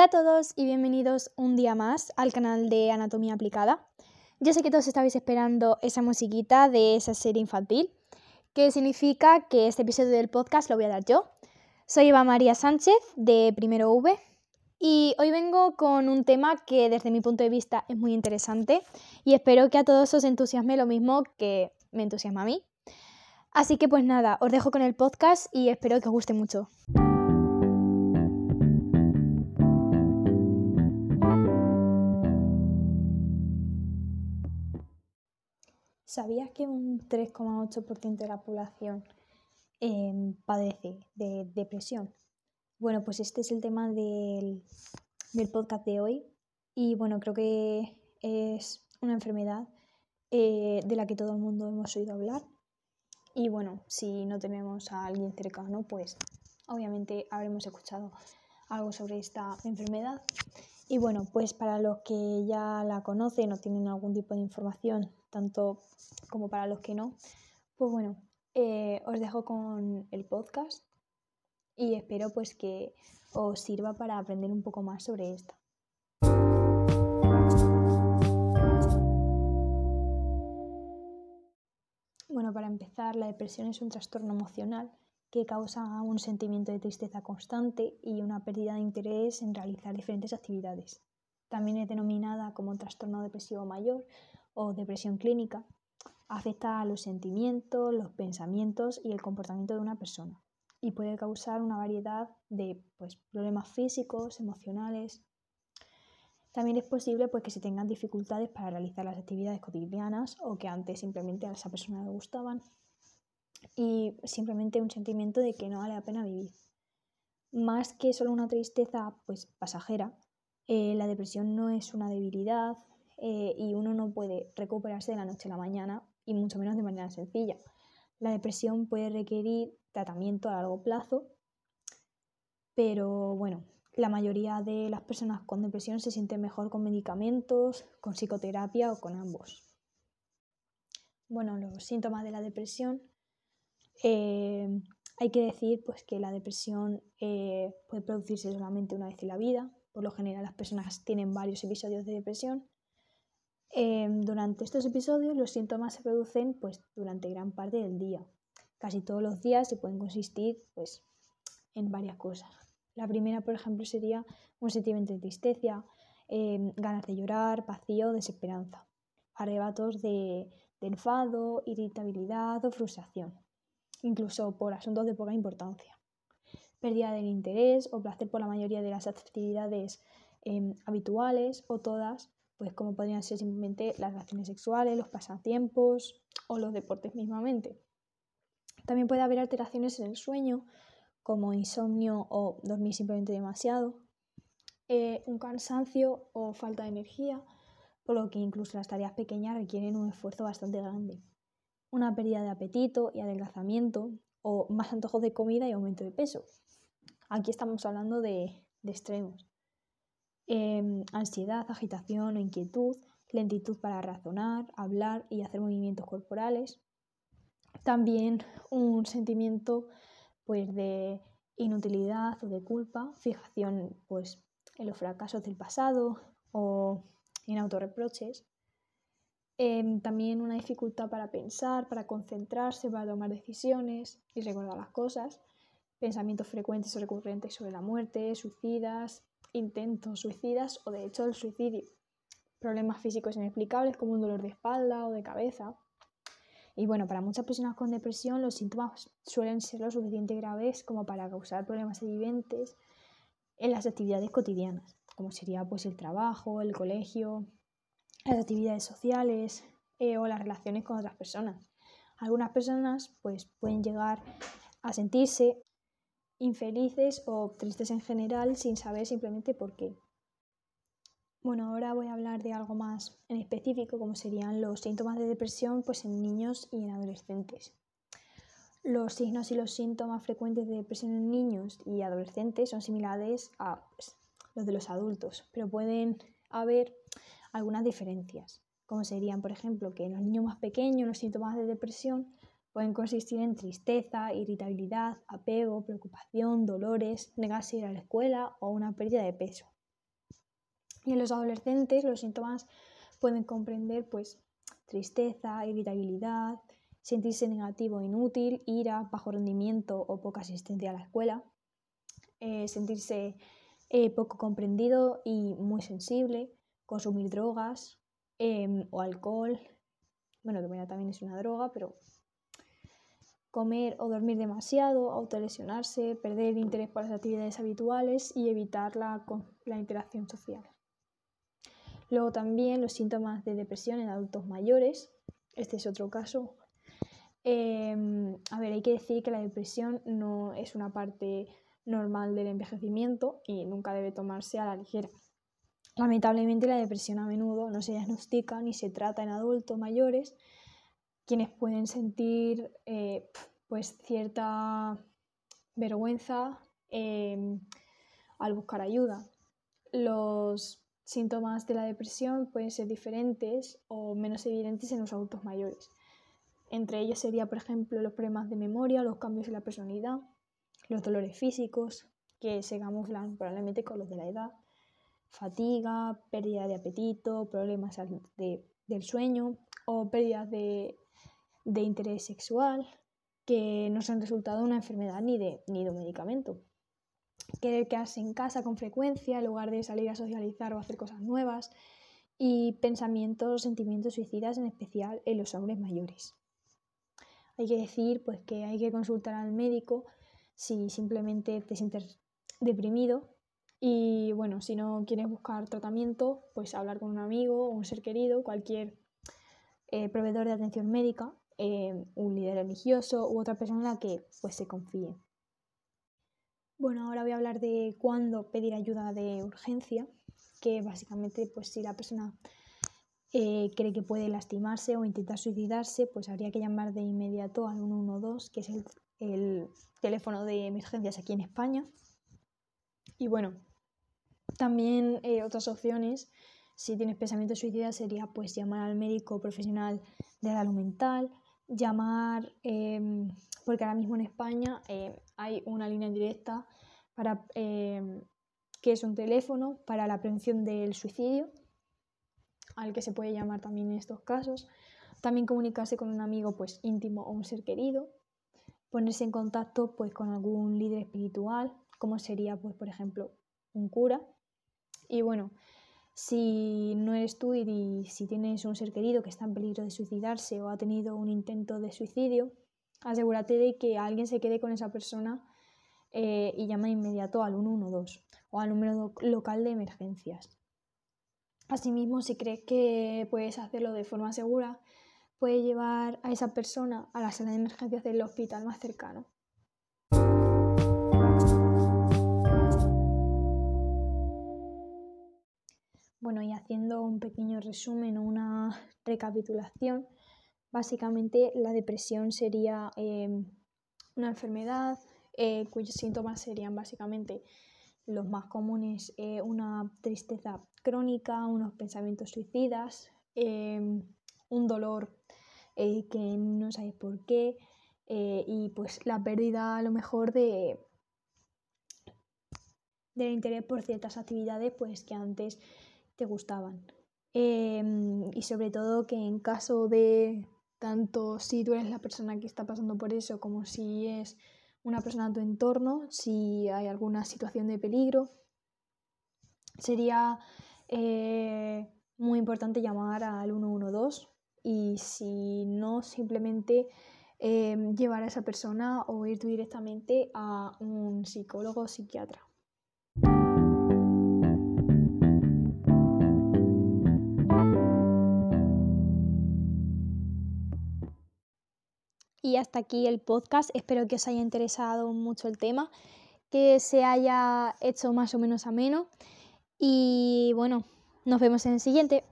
Hola a todos y bienvenidos un día más al canal de Anatomía Aplicada. Yo sé que todos estabais esperando esa musiquita de esa serie infantil, que significa que este episodio del podcast lo voy a dar yo. Soy Eva María Sánchez de Primero V y hoy vengo con un tema que desde mi punto de vista es muy interesante y espero que a todos os entusiasme lo mismo que me entusiasma a mí. Así que pues nada, os dejo con el podcast y espero que os guste mucho. ¿Sabías que un 3,8% de la población em, padece de depresión? Bueno, pues este es el tema del, podcast de hoy y bueno, creo que es una enfermedad eh, de la que todo el mundo hemos oído hablar y bueno, si no tenemos a alguien cercano, pues obviamente habremos escuchado algo sobre esta enfermedad. Y bueno, pues para los que ya la conocen o tienen algún tipo de información tanto como para los que no. Pues bueno, eh, os dejo con el podcast y espero pues que os sirva para aprender un poco más sobre esto. Bueno, para empezar, la depresión es un trastorno emocional que causa un sentimiento de tristeza constante y una pérdida de interés en realizar diferentes actividades. También es denominada como trastorno depresivo mayor o depresión clínica, afecta a los sentimientos, los pensamientos y el comportamiento de una persona y puede causar una variedad de pues, problemas físicos, emocionales. También es posible pues, que se tengan dificultades para realizar las actividades cotidianas o que antes simplemente a esa persona le gustaban y simplemente un sentimiento de que no vale la pena vivir. Más que solo una tristeza pues, pasajera, eh, la depresión no es una debilidad eh, y uno no puede recuperarse de la noche a la mañana y mucho menos de manera sencilla. La depresión puede requerir tratamiento a largo plazo, pero bueno, la mayoría de las personas con depresión se sienten mejor con medicamentos, con psicoterapia o con ambos. Bueno, los síntomas de la depresión. Eh, hay que decir pues, que la depresión eh, puede producirse solamente una vez en la vida. Por lo general las personas tienen varios episodios de depresión Em, durante estos episodios los síntomas se producen pues, durante gran parte del día. Casi todos los días se pueden consistir pues, en varias cosas. La primera, por ejemplo, sería un sentimiento de tristeza, ganas de llorar, vacío, desesperanza, arrebatos de enfado, irritabilidad o frustración, incluso por asuntos de poca importancia, pérdida del interés o placer por la mayoría de las actividades em, habituales o todas pues como podrían ser simplemente las relaciones sexuales, los pasatiempos o los deportes mismamente. También puede haber alteraciones en el sueño, como insomnio o dormir simplemente demasiado, eh, un cansancio o falta de energía, por lo que incluso las tareas pequeñas requieren un esfuerzo bastante grande, una pérdida de apetito y adelgazamiento, o más antojos de comida y aumento de peso. Aquí estamos hablando de extremos. Em, ansiedad, agitación o inquietud, lentitud para razonar, hablar y hacer movimientos corporales. También un sentimiento pues, de inutilidad o de culpa, fijación pues, en los fracasos del pasado o en autorreproches. Em, también una dificultad para pensar, para concentrarse, para tomar decisiones y recordar las cosas. Pensamientos frecuentes o recurrentes sobre la muerte, suicidas, intentos suicidas o de hecho el suicidio. Problemas físicos inexplicables como un dolor de espalda o de cabeza. Y bueno, para muchas personas con depresión los síntomas suelen ser lo suficiente graves como para causar problemas evidentes en las actividades cotidianas, como sería pues el trabajo, el colegio, las actividades sociales eh, o las relaciones con otras personas. Algunas personas pues pueden llegar a sentirse infelices o tristes en general sin saber simplemente por qué. Bueno, ahora voy a hablar de algo más en específico, como serían los síntomas de depresión pues, en niños y en adolescentes. Los signos y los síntomas frecuentes de depresión en niños y adolescentes son similares a pues, los de los adultos, pero pueden haber algunas diferencias, como serían, por ejemplo, que en los niños más pequeños los síntomas de depresión Pueden consistir en tristeza, irritabilidad, apego, preocupación, dolores, negarse a ir a la escuela o una pérdida de peso. Y en los adolescentes los síntomas pueden comprender pues tristeza, irritabilidad, sentirse negativo e inútil, ira, bajo rendimiento o poca asistencia a la escuela, eh, sentirse eh, poco comprendido y muy sensible, consumir drogas em, o alcohol, bueno, también es una droga, pero comer o dormir demasiado, autolesionarse, perder interés por las actividades habituales y evitar la, la interacción social. Luego también los síntomas de depresión en adultos mayores, este es otro caso. Em, a ver, hay que decir que la depresión no es una parte normal del envejecimiento y nunca debe tomarse a la ligera. Lamentablemente la depresión a menudo no se diagnostica ni se trata en adultos mayores, quienes pueden sentir eh, pues cierta vergüenza em, al buscar ayuda. Los síntomas de la depresión pueden ser diferentes o menos evidentes en los adultos mayores. Entre ellos sería, por ejemplo, los problemas de memoria, los cambios en la personalidad, los dolores físicos, que se camuflan probablemente con los de la edad, fatiga, pérdida de apetito, problemas del sueño o pérdidas de, interés sexual que no son resultado de una enfermedad ni de, ni de un medicamento. Querer quedarse en casa con frecuencia en lugar de salir a socializar o hacer cosas nuevas y pensamientos o sentimientos suicidas en especial en los hombres mayores. Hay que decir pues, que hay que consultar al médico si simplemente te sientes deprimido y bueno, si no quieres buscar tratamiento, pues hablar con un amigo o un ser querido, cualquier eh, proveedor de atención médica, eh, un líder religioso u otra persona en la que pues se confíe. Bueno, ahora voy a hablar de cuándo pedir ayuda de urgencia, que básicamente pues si la persona eh, cree que puede lastimarse o intentar suicidarse, pues habría que llamar de inmediato al 112, que es el, el teléfono de emergencias aquí en España. Y bueno, también eh, otras opciones, si tienes pensamiento suicida, sería pues llamar al médico profesional de salud mental, llamar, em, porque ahora mismo en España eh, hay una línea directa para, em, que es un teléfono para la prevención del suicidio, al que se puede llamar también en estos casos. También comunicarse con un amigo pues íntimo o un ser querido, ponerse en contacto pues con algún líder espiritual, como sería pues por ejemplo un cura. Y bueno, si no eres tú y si tienes un ser querido que está en peligro de suicidarse o ha tenido un intento de suicidio, asegúrate de que alguien se quede con esa persona eh, y llama de inmediato al 112 o al número local de emergencias. Asimismo, si crees que puedes hacerlo de forma segura, puede llevar a esa persona a la sala de emergencias del hospital más cercano. Bueno, y haciendo un pequeño resumen o una recapitulación, básicamente la depresión sería em, una enfermedad eh, cuyos síntomas serían básicamente los más comunes, eh, una tristeza crónica, unos pensamientos suicidas, em, un dolor eh, que no sabes por qué y pues la pérdida a lo mejor de del interés por ciertas actividades pues que antes te gustaban em, y sobre todo que en caso de tanto si tú eres la persona que está pasando por eso como si es una persona en tu entorno, si hay alguna situación de peligro, sería eh, muy importante llamar al 112 y si no, simplemente em, llevar a esa persona o ir directamente a un psicólogo o psiquiatra. Y hasta aquí el podcast. Espero que os haya interesado mucho el tema, que se haya hecho más o menos ameno. Y bueno, nos vemos en el siguiente.